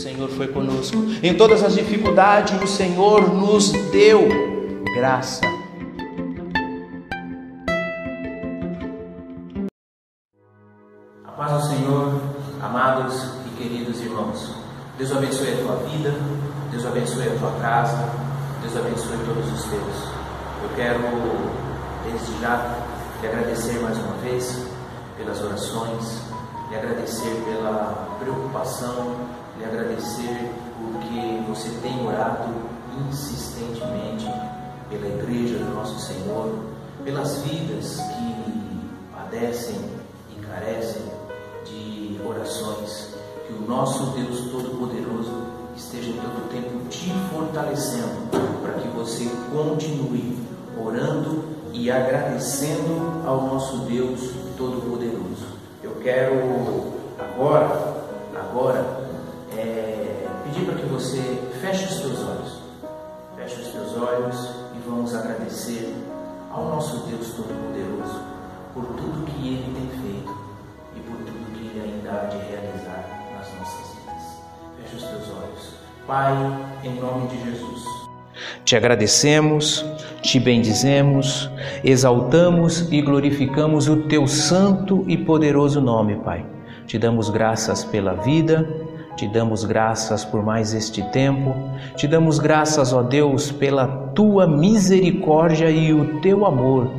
Senhor foi conosco. Em todas as dificuldades, o Senhor nos deu graça. A paz do Senhor, amados e queridos irmãos. Deus abençoe a tua vida, Deus abençoe a tua casa, Deus abençoe todos os teus. Eu quero, desde já, te agradecer mais uma vez pelas orações, lhe agradecer pela preocupação, lhe agradecer porque você tem orado insistentemente pela igreja do nosso Senhor, pelas vidas que padecem e carecem de orações. Que o nosso Deus Todo-Poderoso esteja em todo tempo te fortalecendo para que você continue orando e agradecendo ao nosso Deus Todo-Poderoso. Eu quero agora, agradecer ao nosso Deus Todo-Poderoso por tudo que Ele tem feito e por tudo que Ele ainda há de realizar nas nossas vidas. Feche os teus olhos. Pai, em nome de Jesus. Te agradecemos, te bendizemos, exaltamos e glorificamos o teu santo e poderoso nome, Pai. Te damos graças pela vida, te damos graças por mais este tempo, te damos graças, ó Deus, pela tua misericórdia e o teu amor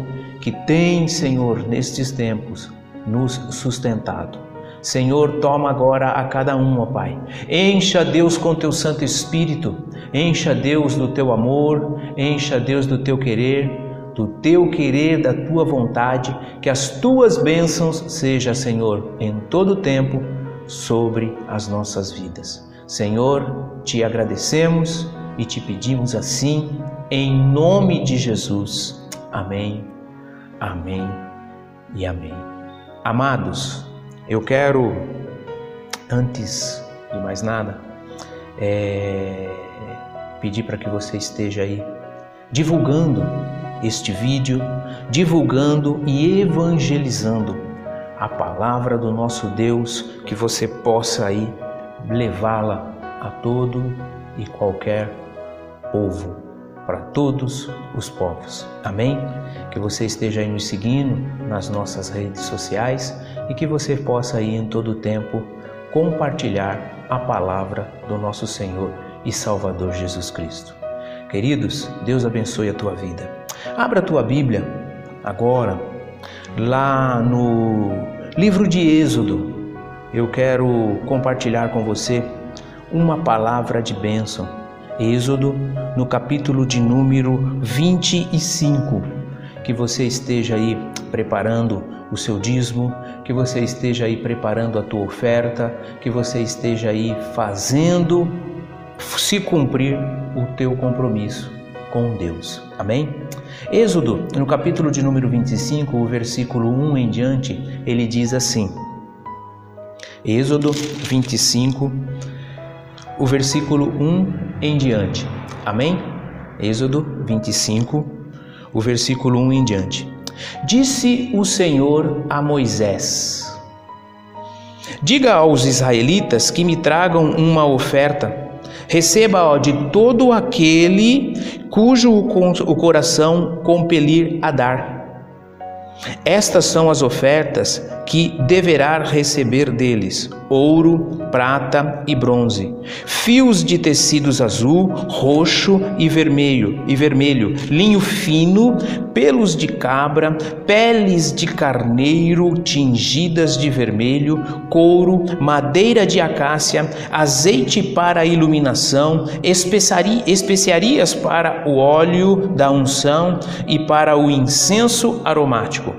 que tem, Senhor, nestes tempos nos sustentado. Senhor, toma agora a cada um, ó Pai. Encha Deus com teu Santo Espírito, encha Deus do teu amor, encha Deus do teu querer, do teu querer, da tua vontade, que as tuas bênçãos sejam, Senhor, em todo tempo sobre as nossas vidas. Senhor, te agradecemos e te pedimos assim, em nome de Jesus. Amém, amém e amém. Amados, eu quero, antes de mais nada, é, pedir para que você esteja aí divulgando este vídeo, divulgando e evangelizando a palavra do nosso Deus, que você possa aí levá-la a todo e qualquer povo, para todos os povos. Amém? Que você esteja aí nos seguindo nas nossas redes sociais e que você possa aí em todo tempo compartilhar a palavra do nosso Senhor e Salvador Jesus Cristo. Queridos, Deus abençoe a tua vida. Abra a tua Bíblia agora lá no livro de Êxodo. Eu quero compartilhar com você uma palavra de bênção. Êxodo, no capítulo de número 25. Que você esteja aí preparando o seu dízimo, que você esteja aí preparando a tua oferta, que você esteja aí fazendo se cumprir o teu compromisso com Deus. Amém? Êxodo, no capítulo de número 25, o versículo 1 em diante, ele diz assim: Êxodo 25, o versículo 1 em diante. Amém? Êxodo 25, o versículo 1 em diante. Disse o Senhor a Moisés: Diga aos israelitas que me tragam uma oferta. Receba de todo aquele cujo o coração compelir a dar. Estas são as ofertas que deverá receber deles: ouro, prata e bronze, fios de tecidos azul, roxo e vermelho, e vermelho, linho fino, pelos de cabra, peles de carneiro tingidas de vermelho, couro, madeira de acácia, azeite para iluminação, especiarias para o óleo da unção e para o incenso aromático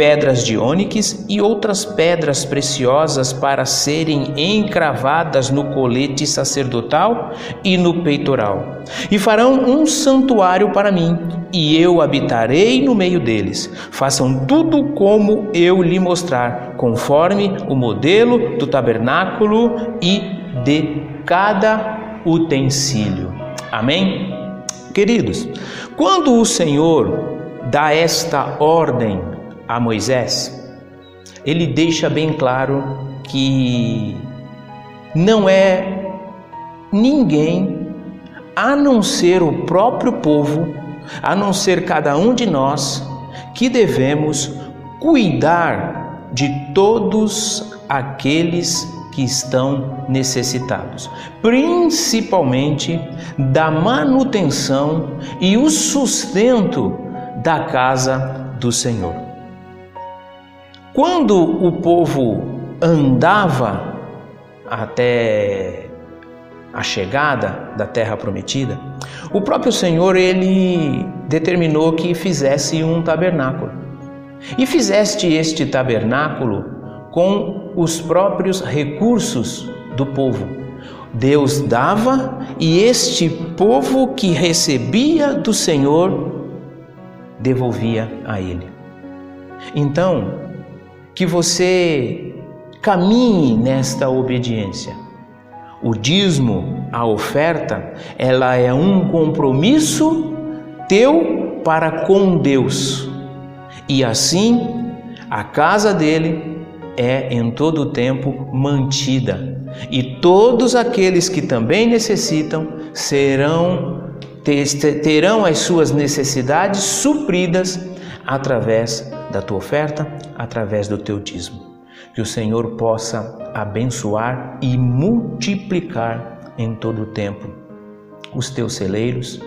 pedras de ônix e outras pedras preciosas para serem encravadas no colete sacerdotal e no peitoral. E farão um santuário para mim, e eu habitarei no meio deles. Façam tudo como eu lhe mostrar, conforme o modelo do tabernáculo e de cada utensílio. Amém? Queridos, quando o Senhor dá esta ordem a Moisés, ele deixa bem claro que não é ninguém, a não ser o próprio povo, a não ser cada um de nós, que devemos cuidar de todos aqueles que estão necessitados, principalmente da manutenção e o sustento da casa do Senhor. Quando o povo andava até a chegada da terra prometida, o próprio Senhor ele determinou que fizesse um tabernáculo. E fizeste este tabernáculo com os próprios recursos do povo. Deus dava e este povo que recebia do Senhor devolvia a ele. Então, que você caminhe nesta obediência o dízimo, a oferta, ela é um compromisso teu para com Deus. E assim, a casa dele é em todo o tempo mantida. E todos aqueles que também necessitam serão terão as suas necessidades supridas através da tua oferta, através do teu dízimo que o Senhor possa abençoar e multiplicar em todo o tempo os teus celeiros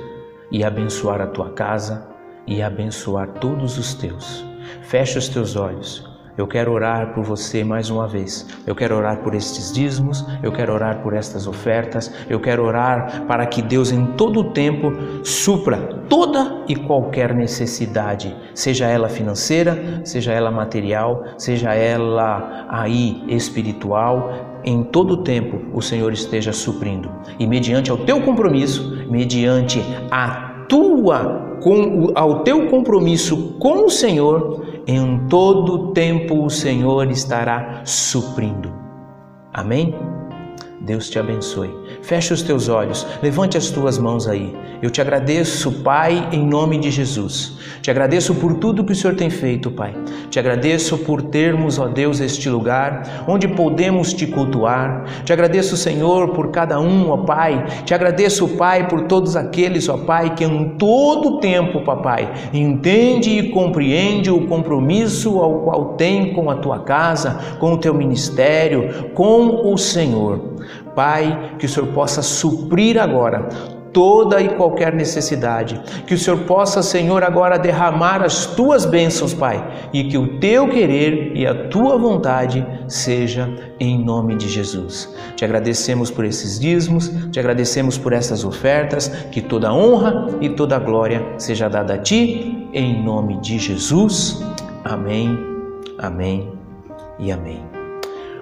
e abençoar a tua casa e abençoar todos os teus. Feche os teus olhos eu quero orar por você mais uma vez. Eu quero orar por estes dízimos, eu quero orar por estas ofertas, eu quero orar para que Deus em todo o tempo supra toda e qualquer necessidade, seja ela financeira, seja ela material, seja ela aí espiritual, em todo o tempo o Senhor esteja suprindo. E mediante ao teu compromisso, mediante a tua com ao teu compromisso com o Senhor, em todo tempo o Senhor estará suprindo. Amém? Deus te abençoe. Feche os teus olhos, levante as tuas mãos aí. Eu te agradeço, Pai, em nome de Jesus. Te agradeço por tudo que o Senhor tem feito, Pai. Te agradeço por termos, ó Deus, este lugar onde podemos te cultuar. Te agradeço, Senhor, por cada um, ó Pai. Te agradeço, Pai, por todos aqueles, ó Pai, que em todo tempo, Papai, entende e compreende o compromisso ao qual tem com a tua casa, com o teu ministério, com o Senhor. Pai, que o Senhor possa suprir agora toda e qualquer necessidade. Que o Senhor possa, Senhor, agora derramar as tuas bênçãos, Pai, e que o teu querer e a tua vontade seja em nome de Jesus. Te agradecemos por esses dízimos, te agradecemos por essas ofertas, que toda honra e toda glória seja dada a ti, em nome de Jesus. Amém, amém e amém.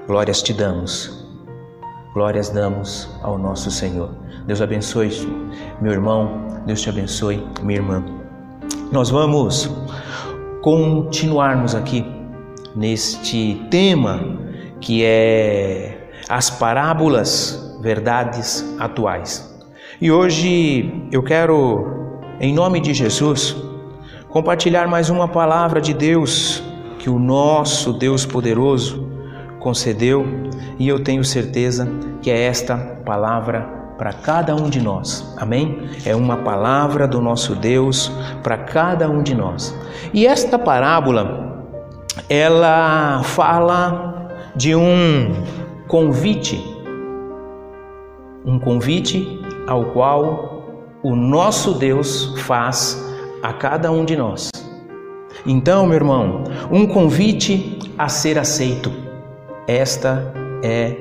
Glórias te damos Glórias damos ao nosso Senhor. Deus abençoe, meu irmão, Deus te abençoe, minha irmã. Nós vamos continuarmos aqui neste tema que é as parábolas, verdades atuais. E hoje eu quero, em nome de Jesus, compartilhar mais uma palavra de Deus que o nosso Deus poderoso concedeu e eu tenho certeza que é esta palavra para cada um de nós. Amém? É uma palavra do nosso Deus para cada um de nós. E esta parábola ela fala de um convite, um convite ao qual o nosso Deus faz a cada um de nós. Então, meu irmão, um convite a ser aceito. Esta é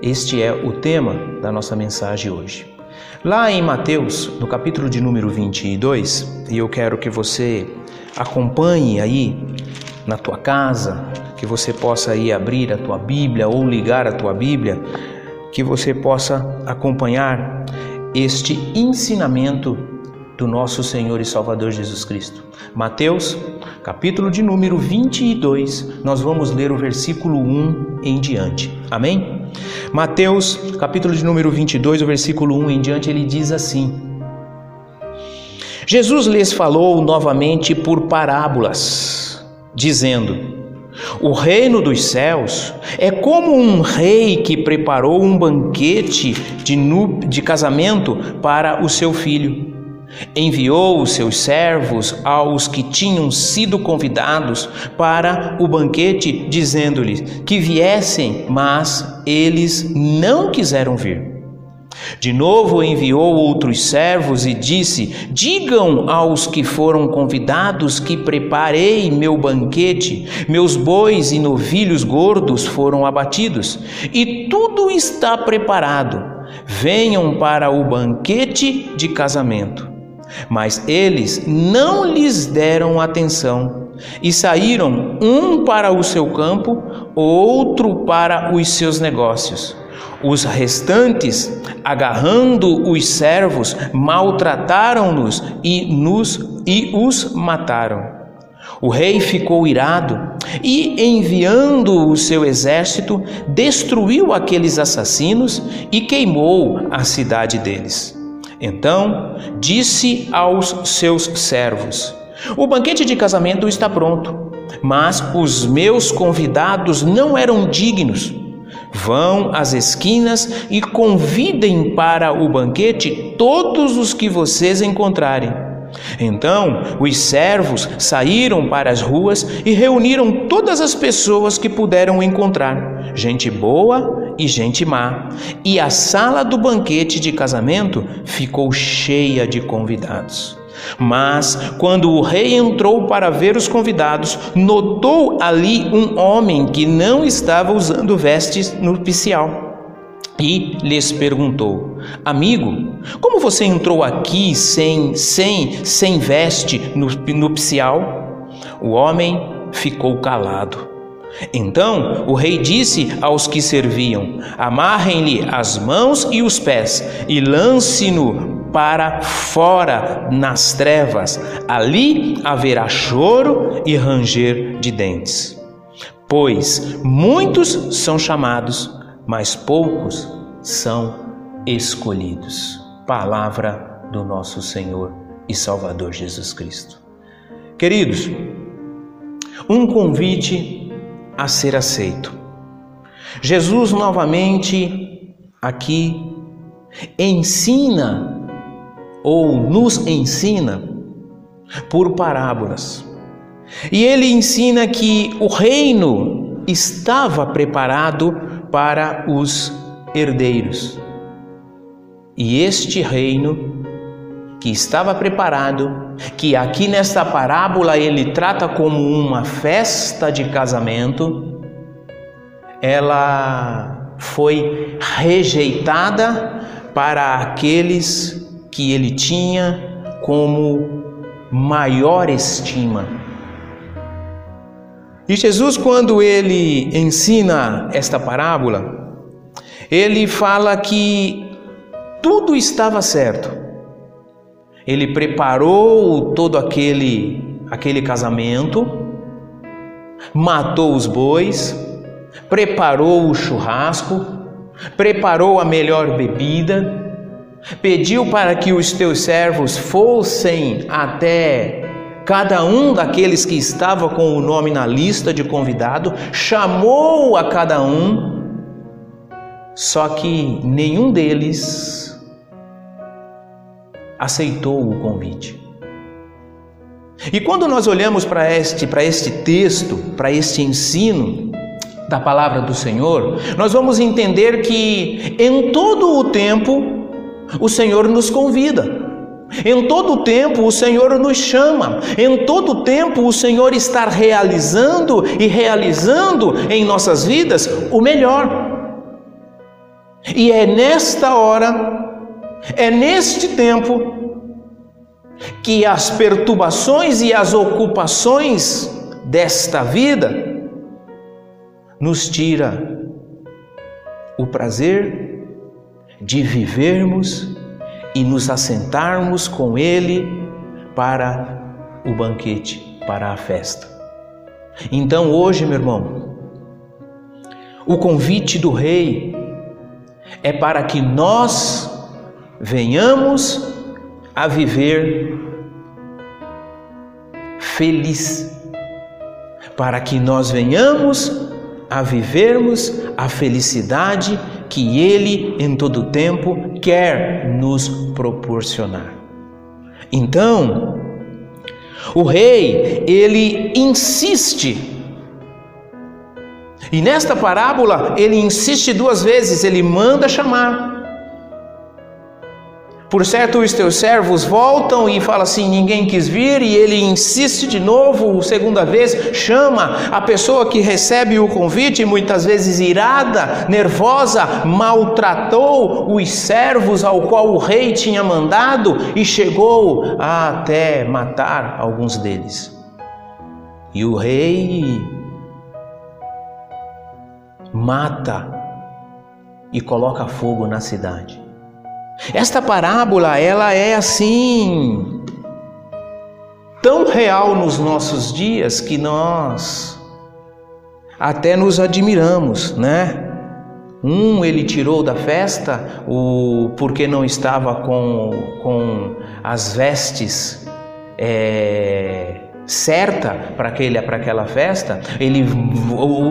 este é o tema da nossa mensagem hoje. Lá em Mateus, no capítulo de número 22, e eu quero que você acompanhe aí na tua casa, que você possa aí abrir a tua Bíblia ou ligar a tua Bíblia, que você possa acompanhar este ensinamento do nosso Senhor e Salvador Jesus Cristo. Mateus, capítulo de número 22, nós vamos ler o versículo 1 em diante. Amém? Mateus, capítulo de número 22, o versículo 1 em diante, ele diz assim: Jesus lhes falou novamente por parábolas, dizendo: O reino dos céus é como um rei que preparou um banquete de, de casamento para o seu filho. Enviou os seus servos aos que tinham sido convidados para o banquete, dizendo-lhes que viessem, mas eles não quiseram vir. De novo enviou outros servos e disse: Digam aos que foram convidados que preparei meu banquete, meus bois e novilhos gordos foram abatidos, e tudo está preparado. Venham para o banquete de casamento. Mas eles não lhes deram atenção e saíram, um para o seu campo, outro para os seus negócios. Os restantes, agarrando os servos, maltrataram-nos e nos e os mataram. O rei ficou irado e, enviando o seu exército, destruiu aqueles assassinos e queimou a cidade deles. Então disse aos seus servos: O banquete de casamento está pronto, mas os meus convidados não eram dignos. Vão às esquinas e convidem para o banquete todos os que vocês encontrarem. Então os servos saíram para as ruas e reuniram todas as pessoas que puderam encontrar, gente boa e gente má. E a sala do banquete de casamento ficou cheia de convidados. Mas, quando o rei entrou para ver os convidados, notou ali um homem que não estava usando vestes nupcial. E lhes perguntou: Amigo, como você entrou aqui sem sem sem veste nupcial? O homem ficou calado. Então o rei disse aos que serviam: Amarrem-lhe as mãos e os pés e lance-no para fora nas trevas, ali haverá choro e ranger de dentes. Pois muitos são chamados, mas poucos são escolhidos. Palavra do nosso Senhor e Salvador Jesus Cristo. Queridos, um convite a ser aceito. Jesus novamente aqui ensina ou nos ensina por parábolas. E ele ensina que o reino estava preparado para os herdeiros. E este reino que estava preparado, que aqui nesta parábola ele trata como uma festa de casamento, ela foi rejeitada para aqueles que ele tinha como maior estima. E Jesus, quando ele ensina esta parábola, ele fala que tudo estava certo. Ele preparou todo aquele aquele casamento, matou os bois, preparou o churrasco, preparou a melhor bebida, Pediu para que os teus servos fossem até cada um daqueles que estava com o nome na lista de convidado, chamou a cada um, só que nenhum deles aceitou o convite. E quando nós olhamos para este, para este texto, para este ensino da palavra do Senhor, nós vamos entender que em todo o tempo o Senhor nos convida. Em todo tempo o Senhor nos chama, em todo tempo o Senhor está realizando e realizando em nossas vidas o melhor. E é nesta hora, é neste tempo, que as perturbações e as ocupações desta vida nos tira o prazer de vivermos e nos assentarmos com Ele para o banquete, para a festa. Então, hoje, meu irmão, o convite do Rei é para que nós venhamos a viver feliz, para que nós venhamos a vivermos a felicidade que Ele em todo tempo quer nos proporcionar. Então, o rei, ele insiste. E nesta parábola, ele insiste duas vezes, ele manda chamar. Por certo, os teus servos voltam e fala assim: ninguém quis vir, e ele insiste de novo, segunda vez, chama a pessoa que recebe o convite, muitas vezes irada, nervosa, maltratou os servos ao qual o rei tinha mandado e chegou a até matar alguns deles. E o rei mata e coloca fogo na cidade. Esta parábola, ela é assim tão real nos nossos dias que nós até nos admiramos, né? Um ele tirou da festa o porque não estava com, com as vestes é, certa para aquele para aquela festa ele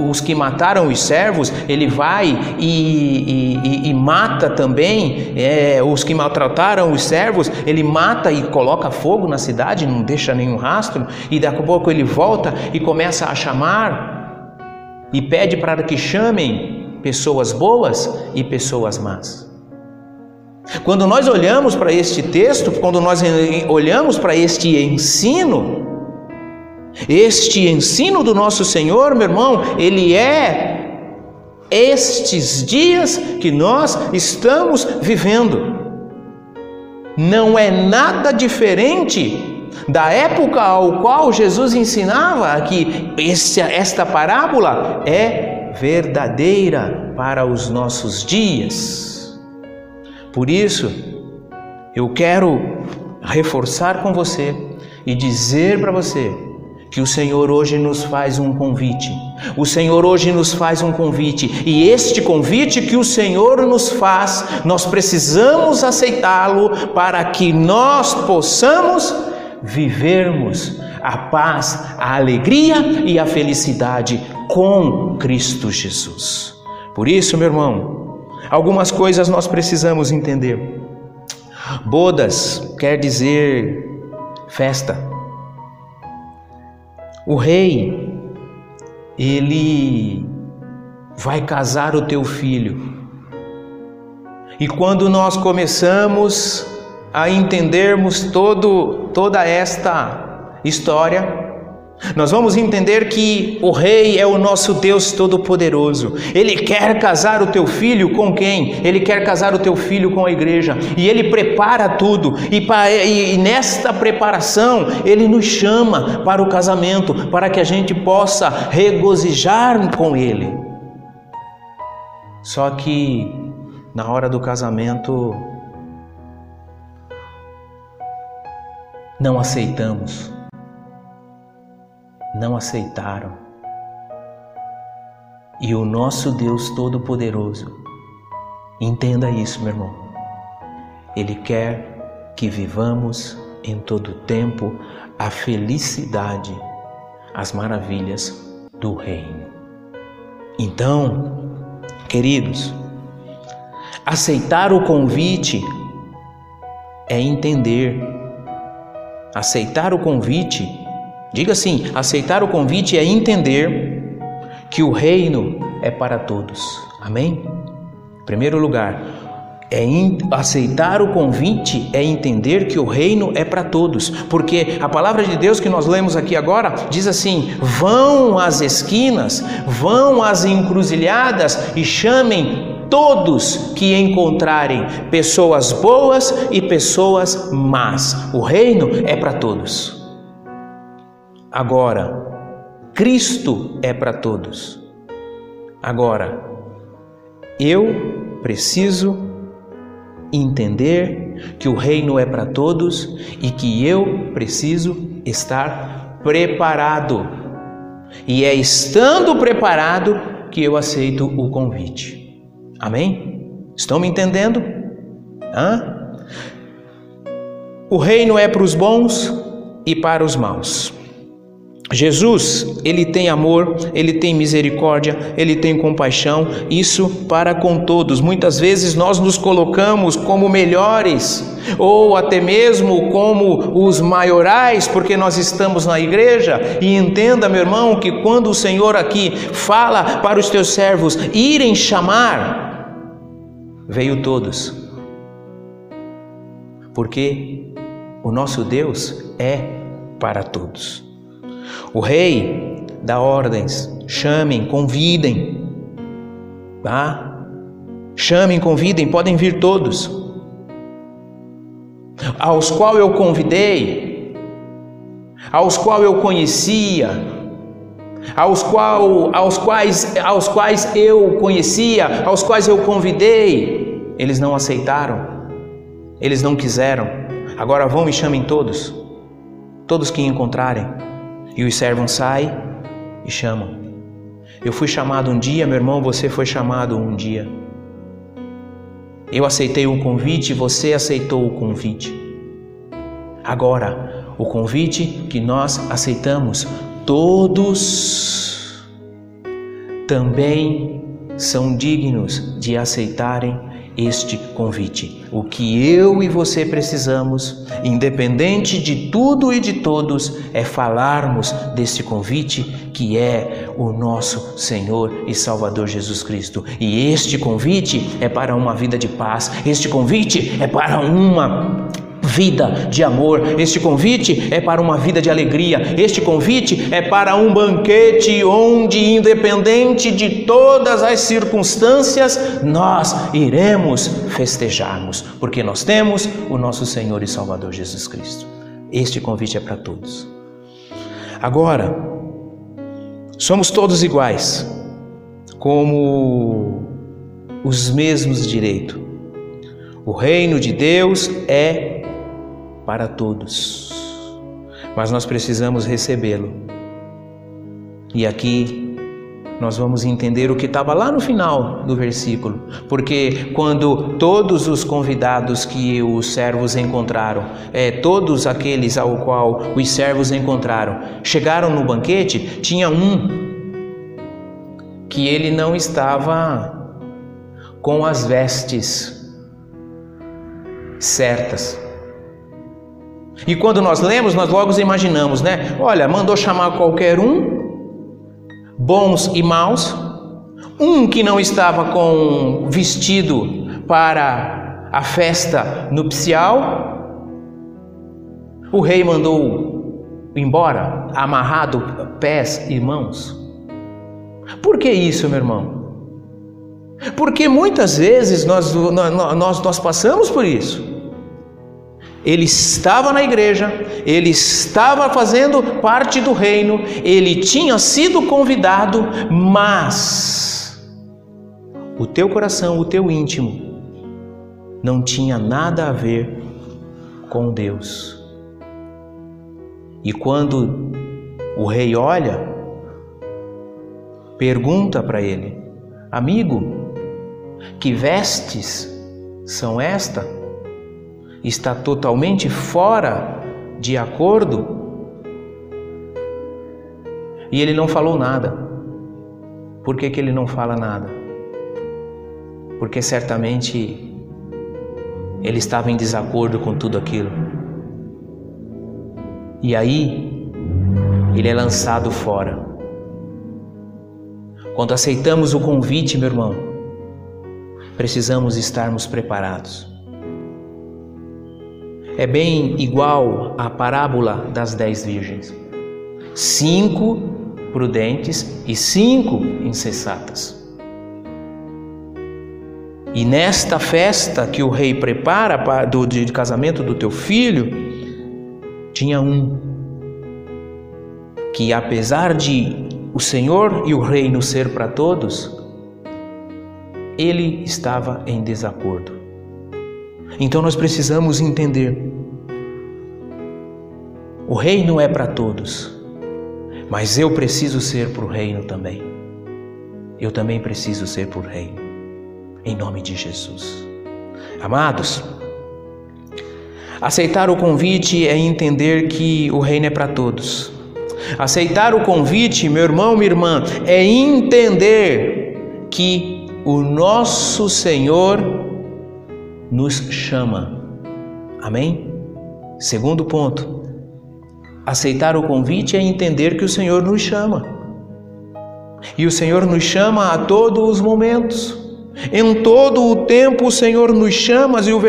os que mataram os servos ele vai e, e, e mata também é, os que maltrataram os servos ele mata e coloca fogo na cidade não deixa nenhum rastro e daqui a pouco ele volta e começa a chamar e pede para que chamem pessoas boas e pessoas más. Quando nós olhamos para este texto, quando nós olhamos para este ensino, este ensino do nosso Senhor, meu irmão, ele é estes dias que nós estamos vivendo. Não é nada diferente da época ao qual Jesus ensinava que esta parábola é verdadeira para os nossos dias. Por isso, eu quero reforçar com você e dizer para você que o Senhor hoje nos faz um convite. O Senhor hoje nos faz um convite, e este convite que o Senhor nos faz, nós precisamos aceitá-lo para que nós possamos vivermos a paz, a alegria e a felicidade com Cristo Jesus. Por isso, meu irmão, algumas coisas nós precisamos entender. Bodas quer dizer festa. O rei, ele vai casar o teu filho. E quando nós começamos a entendermos todo, toda esta história, nós vamos entender que o Rei é o nosso Deus Todo-Poderoso. Ele quer casar o teu filho com quem? Ele quer casar o teu filho com a igreja. E ele prepara tudo. E, e, nesta preparação, ele nos chama para o casamento, para que a gente possa regozijar com ele. Só que na hora do casamento, não aceitamos não aceitaram. E o nosso Deus Todo-Poderoso, entenda isso, meu irmão, Ele quer que vivamos em todo tempo a felicidade, as maravilhas do Reino. Então, queridos, aceitar o convite é entender. Aceitar o convite Diga assim: aceitar o convite é entender que o reino é para todos. Amém? Em primeiro lugar, é aceitar o convite é entender que o reino é para todos, porque a palavra de Deus que nós lemos aqui agora diz assim: vão às esquinas, vão às encruzilhadas e chamem todos que encontrarem pessoas boas e pessoas más. O reino é para todos. Agora, Cristo é para todos. Agora, eu preciso entender que o reino é para todos e que eu preciso estar preparado. E é estando preparado que eu aceito o convite. Amém? Estão me entendendo? Hã? O reino é para os bons e para os maus. Jesus, ele tem amor, ele tem misericórdia, ele tem compaixão, isso para com todos. Muitas vezes nós nos colocamos como melhores ou até mesmo como os maiorais, porque nós estamos na igreja. E entenda, meu irmão, que quando o Senhor aqui fala para os teus servos irem chamar, veio todos. Porque o nosso Deus é para todos. O rei dá ordens, chamem, convidem, tá? Chamem, convidem, podem vir todos. Aos qual eu convidei, aos qual eu conhecia, aos, qual, aos, quais, aos quais eu conhecia, aos quais eu convidei, eles não aceitaram, eles não quiseram. Agora vão e chamem todos, todos que encontrarem. E os servos saem e chamam. Eu fui chamado um dia, meu irmão, você foi chamado um dia. Eu aceitei o convite, você aceitou o convite. Agora, o convite que nós aceitamos, todos também são dignos de aceitarem este convite. O que eu e você precisamos, independente de tudo e de todos, é falarmos desse convite que é o nosso Senhor e Salvador Jesus Cristo. E este convite é para uma vida de paz, este convite é para uma vida de amor. Este convite é para uma vida de alegria. Este convite é para um banquete onde, independente de todas as circunstâncias, nós iremos festejarmos, porque nós temos o nosso Senhor e Salvador Jesus Cristo. Este convite é para todos. Agora, somos todos iguais, como os mesmos direitos. O reino de Deus é para todos, mas nós precisamos recebê-lo. E aqui nós vamos entender o que estava lá no final do versículo, porque quando todos os convidados que os servos encontraram, é, todos aqueles ao qual os servos encontraram, chegaram no banquete, tinha um que ele não estava com as vestes certas. E quando nós lemos, nós logo imaginamos, né? Olha, mandou chamar qualquer um, bons e maus, um que não estava com vestido para a festa nupcial, o rei mandou embora, amarrado pés e mãos. Por que isso, meu irmão? Porque muitas vezes nós, nós, nós passamos por isso. Ele estava na igreja, ele estava fazendo parte do reino, ele tinha sido convidado, mas o teu coração, o teu íntimo, não tinha nada a ver com Deus. E quando o rei olha, pergunta para ele: Amigo, que vestes são estas? Está totalmente fora de acordo e ele não falou nada. Por que, que ele não fala nada? Porque certamente ele estava em desacordo com tudo aquilo. E aí ele é lançado fora. Quando aceitamos o convite, meu irmão, precisamos estarmos preparados é bem igual à parábola das dez virgens: cinco prudentes e cinco insensatas. E nesta festa que o rei prepara para, do, de casamento do teu filho, tinha um que, apesar de o Senhor e o reino ser para todos, ele estava em desacordo. Então nós precisamos entender: o reino é para todos, mas eu preciso ser para o reino também. Eu também preciso ser para o reino, em nome de Jesus. Amados, aceitar o convite é entender que o reino é para todos. Aceitar o convite, meu irmão, minha irmã, é entender que o nosso Senhor nos chama. Amém? Segundo ponto, aceitar o convite é entender que o Senhor nos chama. E o Senhor nos chama a todos os momentos. Em todo o tempo o Senhor nos chama e o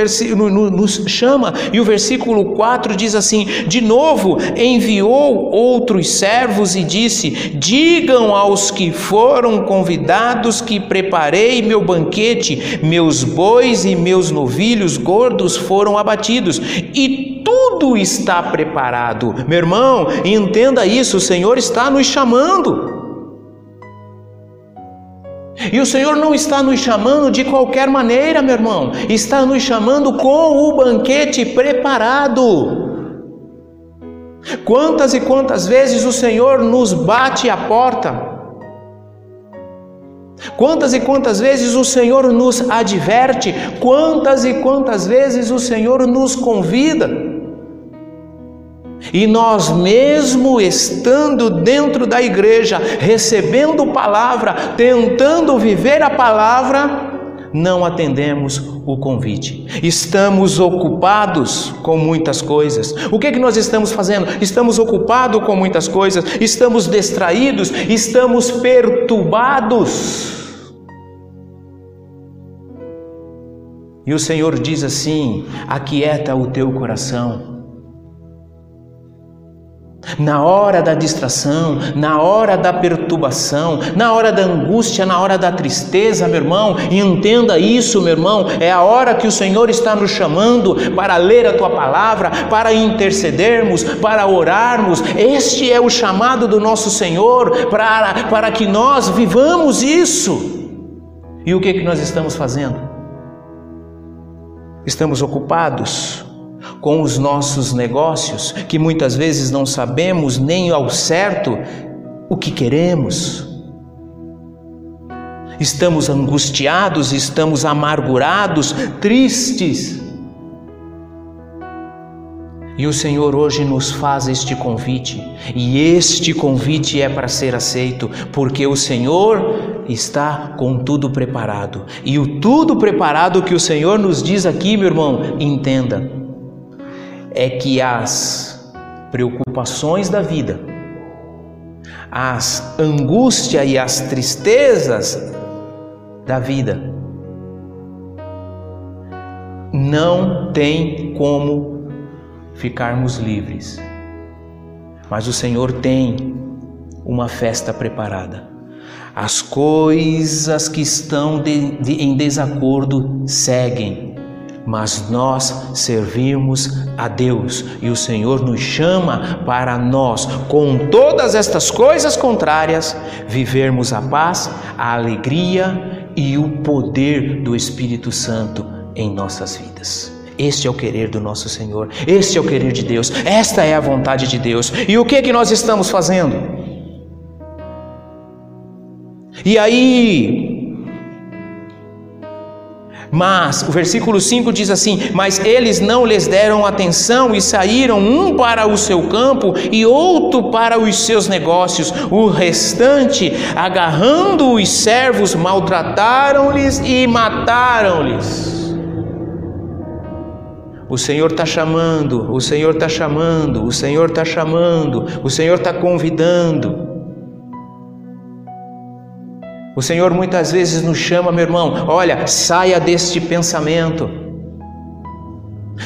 nos chama e o versículo 4 diz assim: De novo enviou outros servos e disse: Digam aos que foram convidados que preparei meu banquete, meus bois e meus novilhos gordos foram abatidos e tudo está preparado. Meu irmão, entenda isso, o Senhor está nos chamando. E o Senhor não está nos chamando de qualquer maneira, meu irmão, está nos chamando com o banquete preparado. Quantas e quantas vezes o Senhor nos bate a porta? Quantas e quantas vezes o Senhor nos adverte? Quantas e quantas vezes o Senhor nos convida? E nós, mesmo estando dentro da igreja, recebendo palavra, tentando viver a palavra, não atendemos o convite. Estamos ocupados com muitas coisas. O que é que nós estamos fazendo? Estamos ocupados com muitas coisas, estamos distraídos, estamos perturbados. E o Senhor diz assim: aquieta o teu coração na hora da distração, na hora da perturbação, na hora da angústia, na hora da tristeza, meu irmão, entenda isso, meu irmão, é a hora que o Senhor está nos chamando para ler a tua palavra, para intercedermos, para orarmos. Este é o chamado do nosso Senhor para, para que nós vivamos isso. E o que, que nós estamos fazendo? Estamos ocupados com os nossos negócios, que muitas vezes não sabemos nem ao certo o que queremos. Estamos angustiados, estamos amargurados, tristes. E o Senhor hoje nos faz este convite, e este convite é para ser aceito, porque o Senhor está com tudo preparado. E o tudo preparado que o Senhor nos diz aqui, meu irmão, entenda é que as preocupações da vida, as angústias e as tristezas da vida não tem como ficarmos livres. Mas o Senhor tem uma festa preparada. As coisas que estão de, de, em desacordo seguem mas nós servimos a Deus e o Senhor nos chama para nós, com todas estas coisas contrárias, vivermos a paz, a alegria e o poder do Espírito Santo em nossas vidas. Este é o querer do nosso Senhor, este é o querer de Deus, esta é a vontade de Deus. E o que é que nós estamos fazendo? E aí, mas o versículo 5 diz assim: Mas eles não lhes deram atenção e saíram um para o seu campo e outro para os seus negócios. O restante, agarrando os servos, maltrataram-lhes e mataram-lhes. O Senhor está chamando, o Senhor está chamando, o Senhor está chamando, o Senhor está convidando. O Senhor muitas vezes nos chama, meu irmão, olha, saia deste pensamento,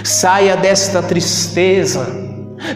saia desta tristeza,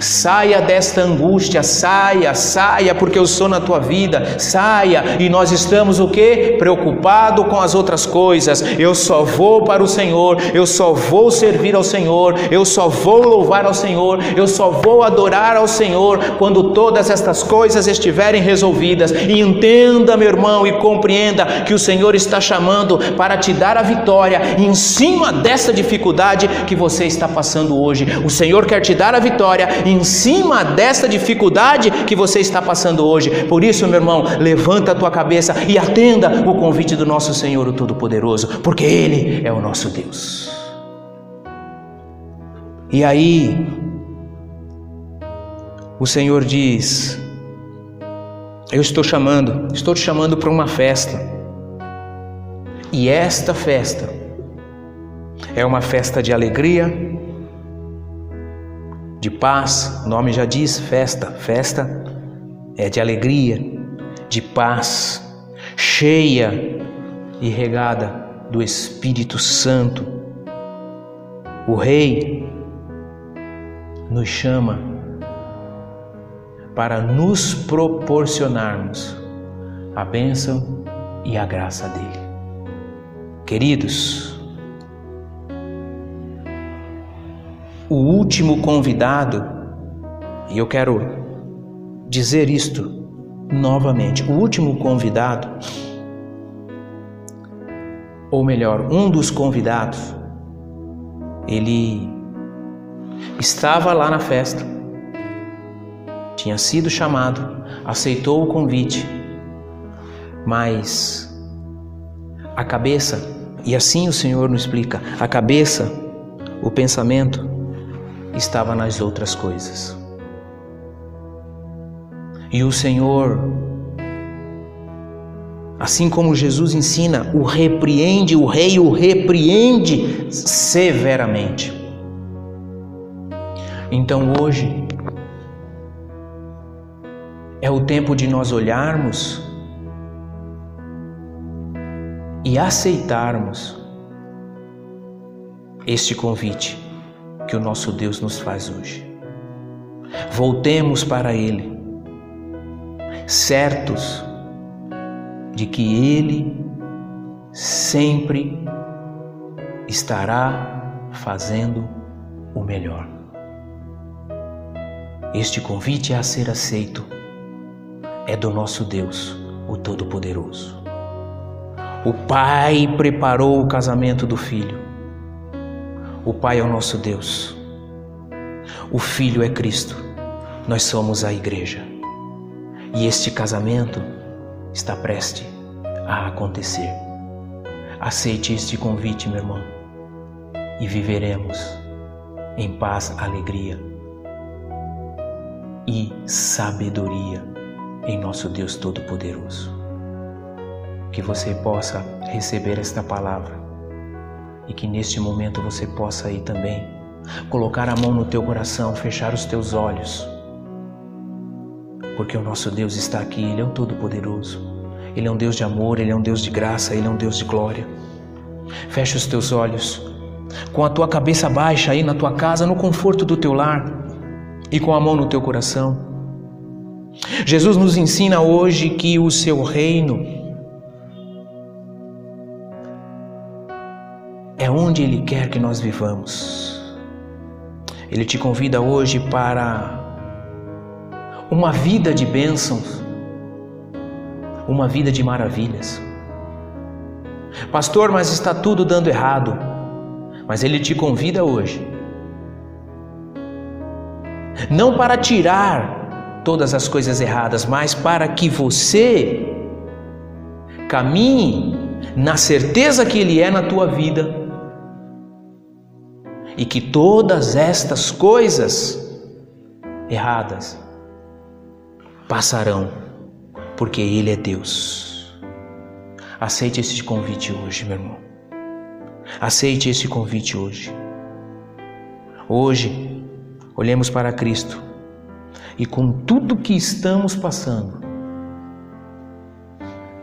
Saia desta angústia, saia, saia, porque eu sou na tua vida, saia, e nós estamos o que? Preocupado com as outras coisas. Eu só vou para o Senhor, eu só vou servir ao Senhor, eu só vou louvar ao Senhor, eu só vou adorar ao Senhor quando todas estas coisas estiverem resolvidas. E entenda, meu irmão, e compreenda que o Senhor está chamando para te dar a vitória em cima dessa dificuldade que você está passando hoje. O Senhor quer te dar a vitória em cima desta dificuldade que você está passando hoje. Por isso, meu irmão, levanta a tua cabeça e atenda o convite do nosso Senhor, o Todo-Poderoso, porque Ele é o nosso Deus. E aí, o Senhor diz: eu estou chamando, estou te chamando para uma festa. E esta festa é uma festa de alegria, de paz. O nome já diz festa. Festa é de alegria, de paz, cheia e regada do Espírito Santo. O Rei nos chama para nos proporcionarmos a bênção e a graça dele. Queridos, o último convidado, e eu quero dizer isto novamente: o último convidado, ou melhor, um dos convidados, ele estava lá na festa tinha sido chamado, aceitou o convite, mas a cabeça, e assim o Senhor nos explica, a cabeça, o pensamento estava nas outras coisas. E o Senhor, assim como Jesus ensina, o repreende, o rei o repreende severamente. Então hoje, é o tempo de nós olharmos e aceitarmos este convite que o nosso Deus nos faz hoje. Voltemos para Ele, certos de que Ele sempre estará fazendo o melhor. Este convite a ser aceito é do nosso Deus, o Todo-Poderoso. O Pai preparou o casamento do Filho. O Pai é o nosso Deus. O Filho é Cristo. Nós somos a igreja. E este casamento está prestes a acontecer. Aceite este convite, meu irmão, e viveremos em paz, alegria e sabedoria em nosso Deus Todo-Poderoso. Que você possa receber esta palavra e que neste momento você possa aí também colocar a mão no teu coração, fechar os teus olhos, porque o nosso Deus está aqui, Ele é o Todo-Poderoso, Ele é um Deus de amor, Ele é um Deus de graça, Ele é um Deus de glória. Feche os teus olhos, com a tua cabeça baixa aí na tua casa, no conforto do teu lar e com a mão no teu coração. Jesus nos ensina hoje que o seu reino é onde Ele quer que nós vivamos. Ele te convida hoje para uma vida de bênçãos, uma vida de maravilhas. Pastor, mas está tudo dando errado. Mas Ele te convida hoje, não para tirar todas as coisas erradas, mas para que você caminhe na certeza que Ele é na tua vida e que todas estas coisas erradas passarão, porque Ele é Deus. Aceite esse convite hoje, meu irmão. Aceite esse convite hoje. Hoje, olhemos para Cristo e com tudo que estamos passando,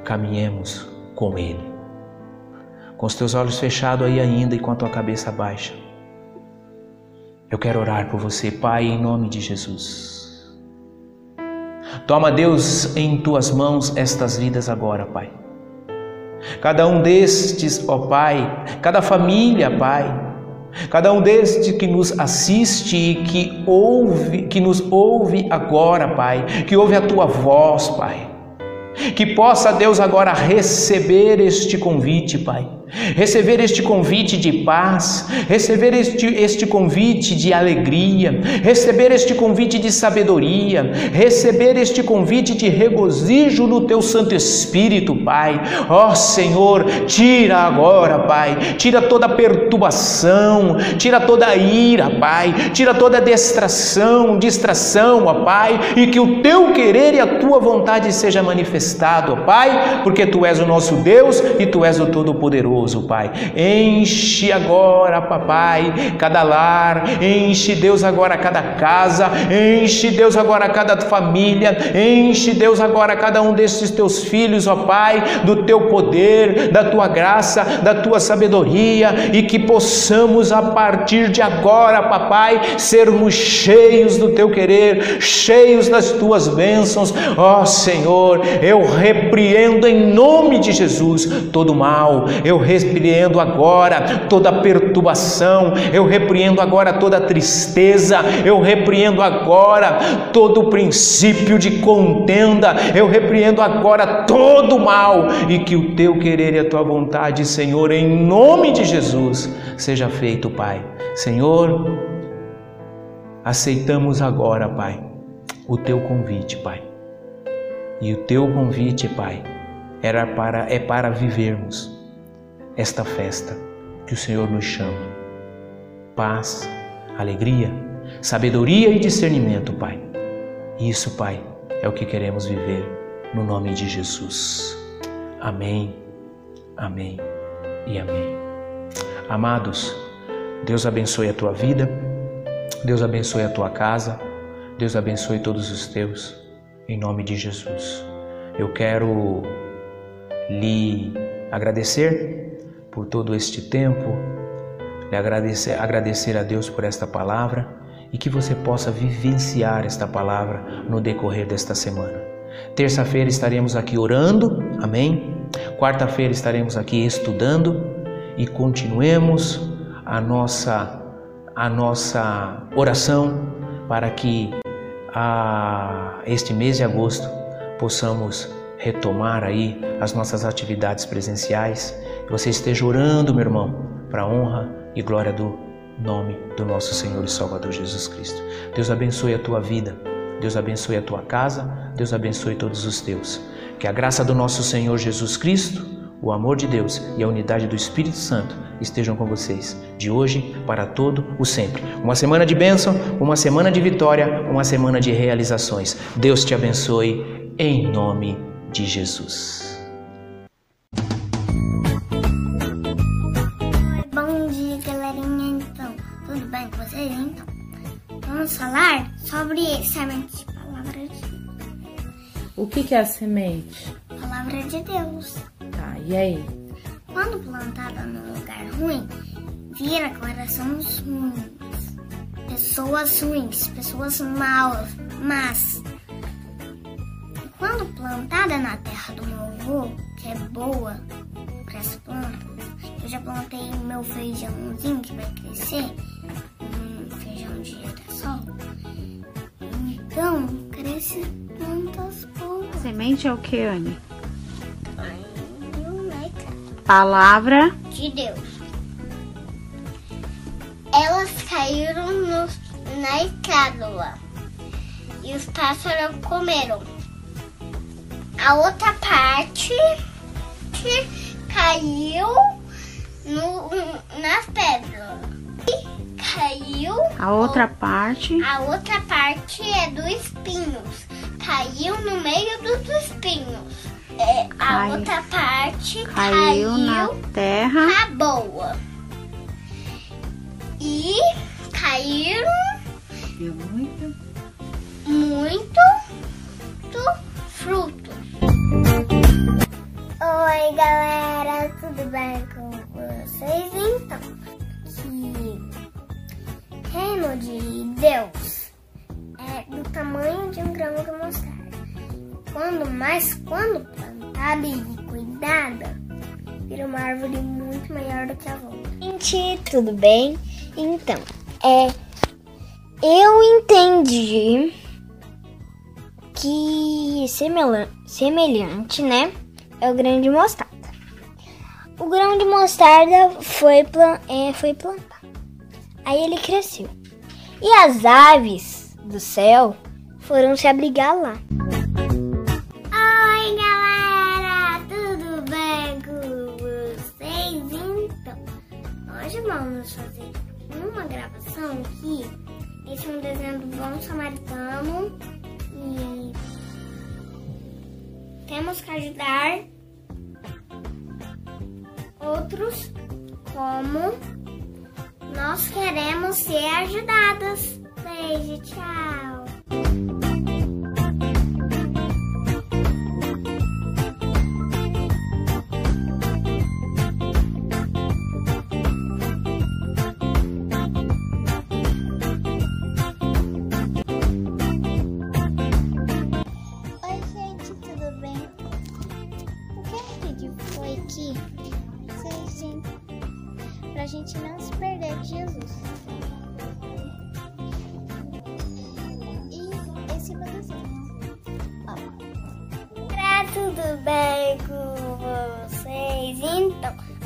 caminhemos com Ele. Com os teus olhos fechados aí ainda e com a tua cabeça baixa. Eu quero orar por você, Pai, em nome de Jesus. Toma, Deus, em tuas mãos estas vidas agora, Pai. Cada um destes, ó Pai, cada família, Pai, Cada um destes que nos assiste e que ouve, que nos ouve agora, Pai, que ouve a tua voz, Pai. Que possa Deus agora receber este convite, Pai. Receber este convite de paz, receber este, este convite de alegria, receber este convite de sabedoria, receber este convite de regozijo no teu Santo Espírito, Pai. Ó oh, Senhor, tira agora, Pai, tira toda perturbação, tira toda ira, Pai, tira toda distração, distração, ó Pai, e que o teu querer e a tua vontade seja manifestado, ó Pai, porque tu és o nosso Deus e tu és o Todo-Poderoso, Pai. Enche agora, papai, cada lar, enche Deus agora cada casa, enche Deus agora cada família, enche Deus agora cada um desses teus filhos, ó Pai, do teu poder, da tua graça, da tua sabedoria. E que possamos a partir de agora, papai, sermos cheios do teu querer, cheios das tuas bênçãos, ó Senhor, eu repreendo em nome de Jesus todo mal, eu repreendo agora toda perturbação, eu repreendo agora toda tristeza, eu repreendo agora todo princípio de contenda, eu repreendo agora todo mal e que o teu querer e a tua vontade, Senhor, em nome de Jesus, seja feito, Pai. Senhor, aceitamos agora, Pai, o teu convite, Pai. E o teu convite, Pai, era para é para vivermos esta festa que o Senhor nos chama. Paz, alegria, sabedoria e discernimento, Pai. Isso, Pai, é o que queremos viver no nome de Jesus. Amém. Amém e amém. Amados, Deus abençoe a tua vida, Deus abençoe a tua casa, Deus abençoe todos os teus, em nome de Jesus. Eu quero lhe agradecer por todo este tempo, lhe agradecer, agradecer a Deus por esta palavra e que você possa vivenciar esta palavra no decorrer desta semana. Terça-feira estaremos aqui orando, amém? Quarta-feira estaremos aqui estudando e continuemos a nossa a nossa oração para que a este mês de agosto possamos retomar aí as nossas atividades presenciais. Você esteja orando, meu irmão, para a honra e glória do nome do nosso Senhor e Salvador Jesus Cristo. Deus abençoe a tua vida, Deus abençoe a tua casa, Deus abençoe todos os teus. Que a graça do nosso Senhor Jesus Cristo, o amor de Deus e a unidade do Espírito Santo estejam com vocês, de hoje para todo o sempre. Uma semana de bênção, uma semana de vitória, uma semana de realizações. Deus te abençoe em nome de Jesus. Vamos falar sobre semente de palavra de Deus. O que, que é a semente? Palavra de Deus. Tá, e aí? Quando plantada num lugar ruim, vira corações ruins. Pessoas ruins, pessoas maus, mas quando plantada na terra do meu avô, que é boa para as plantas, eu já plantei meu feijãozinho que vai crescer, Então, cresce plantas boas. Semente é o que, Anne? Palavra de Deus. Elas caíram no, na estrada e os pássaros comeram. A outra parte que caiu no, nas pedras. Caiu. a outra parte. A outra parte é dos espinhos. Caiu no meio dos espinhos. É, a Cai- outra parte Caiu na terra. na boa. E caíram Deu muito. muito do fruto. Oi, galera, tudo bem com Mais quando plantada e cuidada, vira uma árvore muito maior do que a outra. Gente, tudo bem? Então, é eu entendi que semelhante, né? É o grande mostarda. o grão de mostarda foi, plan é, foi plantado. Aí ele cresceu. E as aves do céu foram se abrigar lá. Vamos fazer uma gravação aqui. Esse é um desenho do Bom Samaritano e temos que ajudar outros como nós queremos ser ajudados. Beijo, tchau.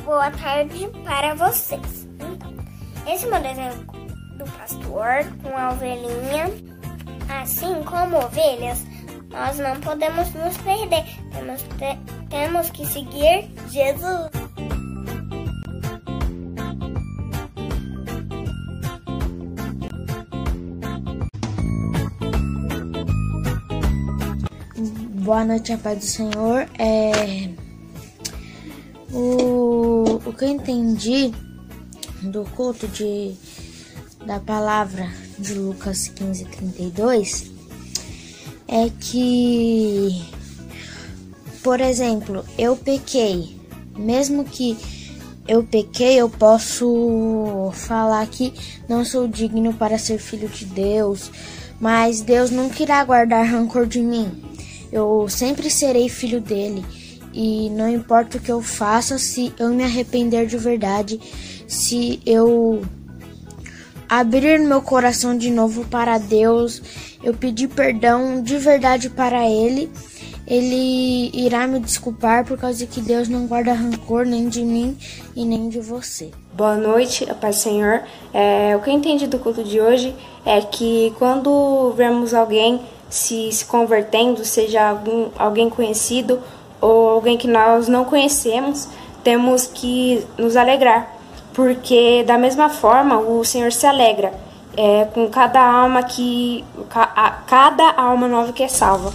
Boa tarde para vocês. Então, esse é o meu desenho do pastor com a ovelhinha. Assim como ovelhas, nós não podemos nos perder. Temos, te- temos que seguir Jesus. Boa noite, a paz do Senhor. É, que eu entendi do culto de, da palavra de Lucas 15, 32 é que, por exemplo, eu pequei. Mesmo que eu pequei, eu posso falar que não sou digno para ser filho de Deus, mas Deus nunca irá guardar rancor de mim. Eu sempre serei filho dele. E não importa o que eu faça, se eu me arrepender de verdade, se eu abrir meu coração de novo para Deus, eu pedir perdão de verdade para Ele, Ele irá me desculpar por causa que Deus não guarda rancor nem de mim e nem de você. Boa noite, do Senhor. É, o que eu entendi do culto de hoje é que quando vemos alguém se, se convertendo, seja algum, alguém conhecido ou alguém que nós não conhecemos, temos que nos alegrar, porque da mesma forma o Senhor se alegra é, com cada alma que cada alma nova que é salva.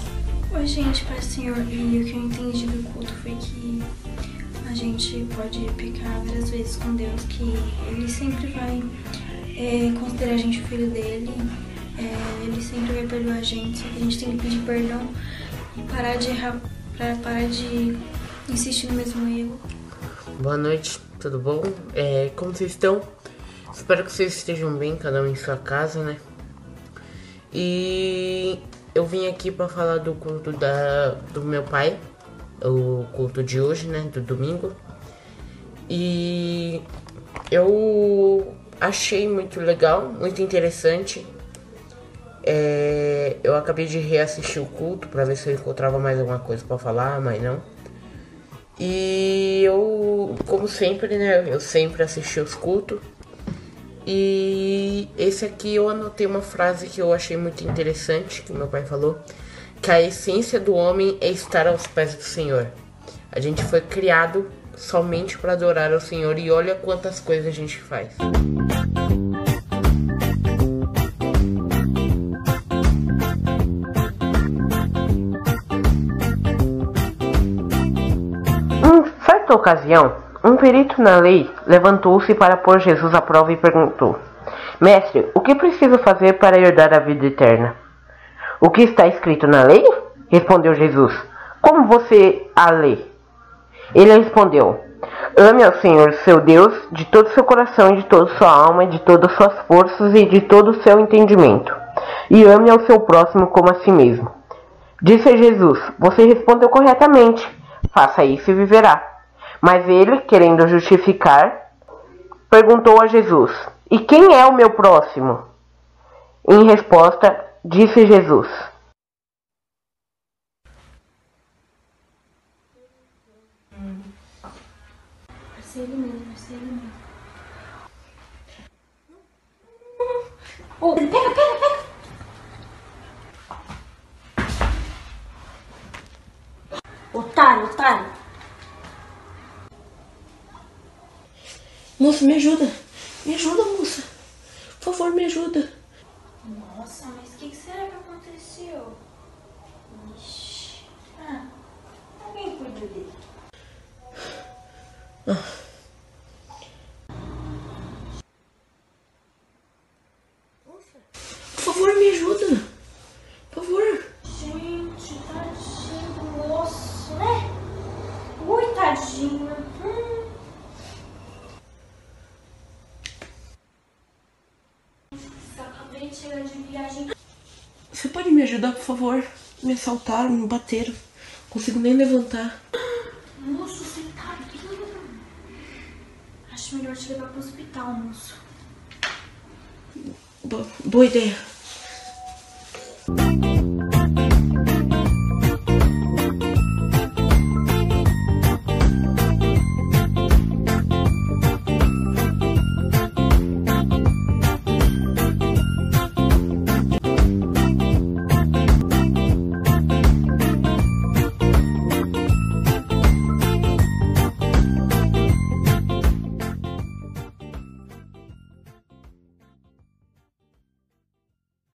Oi, gente, Pai Senhor, e o que eu entendi do culto foi que a gente pode pecar várias vezes com Deus, que Ele sempre vai é, considerar a gente filho dele, é, Ele sempre vai perdoar a gente, só que a gente tem que pedir perdão e parar de errar, pra parar de insistir no mesmo erro. Boa noite, tudo bom? É, como vocês estão? Espero que vocês estejam bem, cada um em sua casa, né? E eu vim aqui para falar do culto da, do meu pai, o culto de hoje, né? Do domingo. E eu achei muito legal, muito interessante. É, eu acabei de reassistir o culto para ver se eu encontrava mais alguma coisa para falar, mas não. E eu, como sempre, né? Eu sempre assisti os cultos. E esse aqui eu anotei uma frase que eu achei muito interessante, que meu pai falou, que a essência do homem é estar aos pés do Senhor. A gente foi criado somente para adorar ao Senhor e olha quantas coisas a gente faz. Ocasião, um perito na lei levantou-se para pôr Jesus à prova e perguntou: Mestre, o que preciso fazer para herdar a vida eterna? O que está escrito na lei? Respondeu Jesus. Como você a lê? Ele respondeu: Ame ao Senhor seu Deus de todo o seu coração, de toda sua alma, de todas as suas forças e de todo o seu entendimento. E ame ao seu próximo como a si mesmo. Disse Jesus: Você respondeu corretamente. Faça isso e viverá. Mas ele, querendo justificar, perguntou a Jesus: E quem é o meu próximo? Em resposta, disse Jesus. Ô, pega, pega, pega. Otário, otário. Moça, me ajuda. Me ajuda, moça. Por favor, me ajuda. Nossa, mas o que, que será que aconteceu? Ixi. Ah, alguém cuida dele. Por favor, me ajuda. Por favor. Gente, tadinho do moço, né? Ui, tadinho. Hum. Acabei de chegar de viagem. Você pode me ajudar, por favor? Me assaltaram, me bateram. Não consigo nem levantar. Moço, você tá vindo? Acho melhor te levar pro hospital, moço. Bo- boa ideia.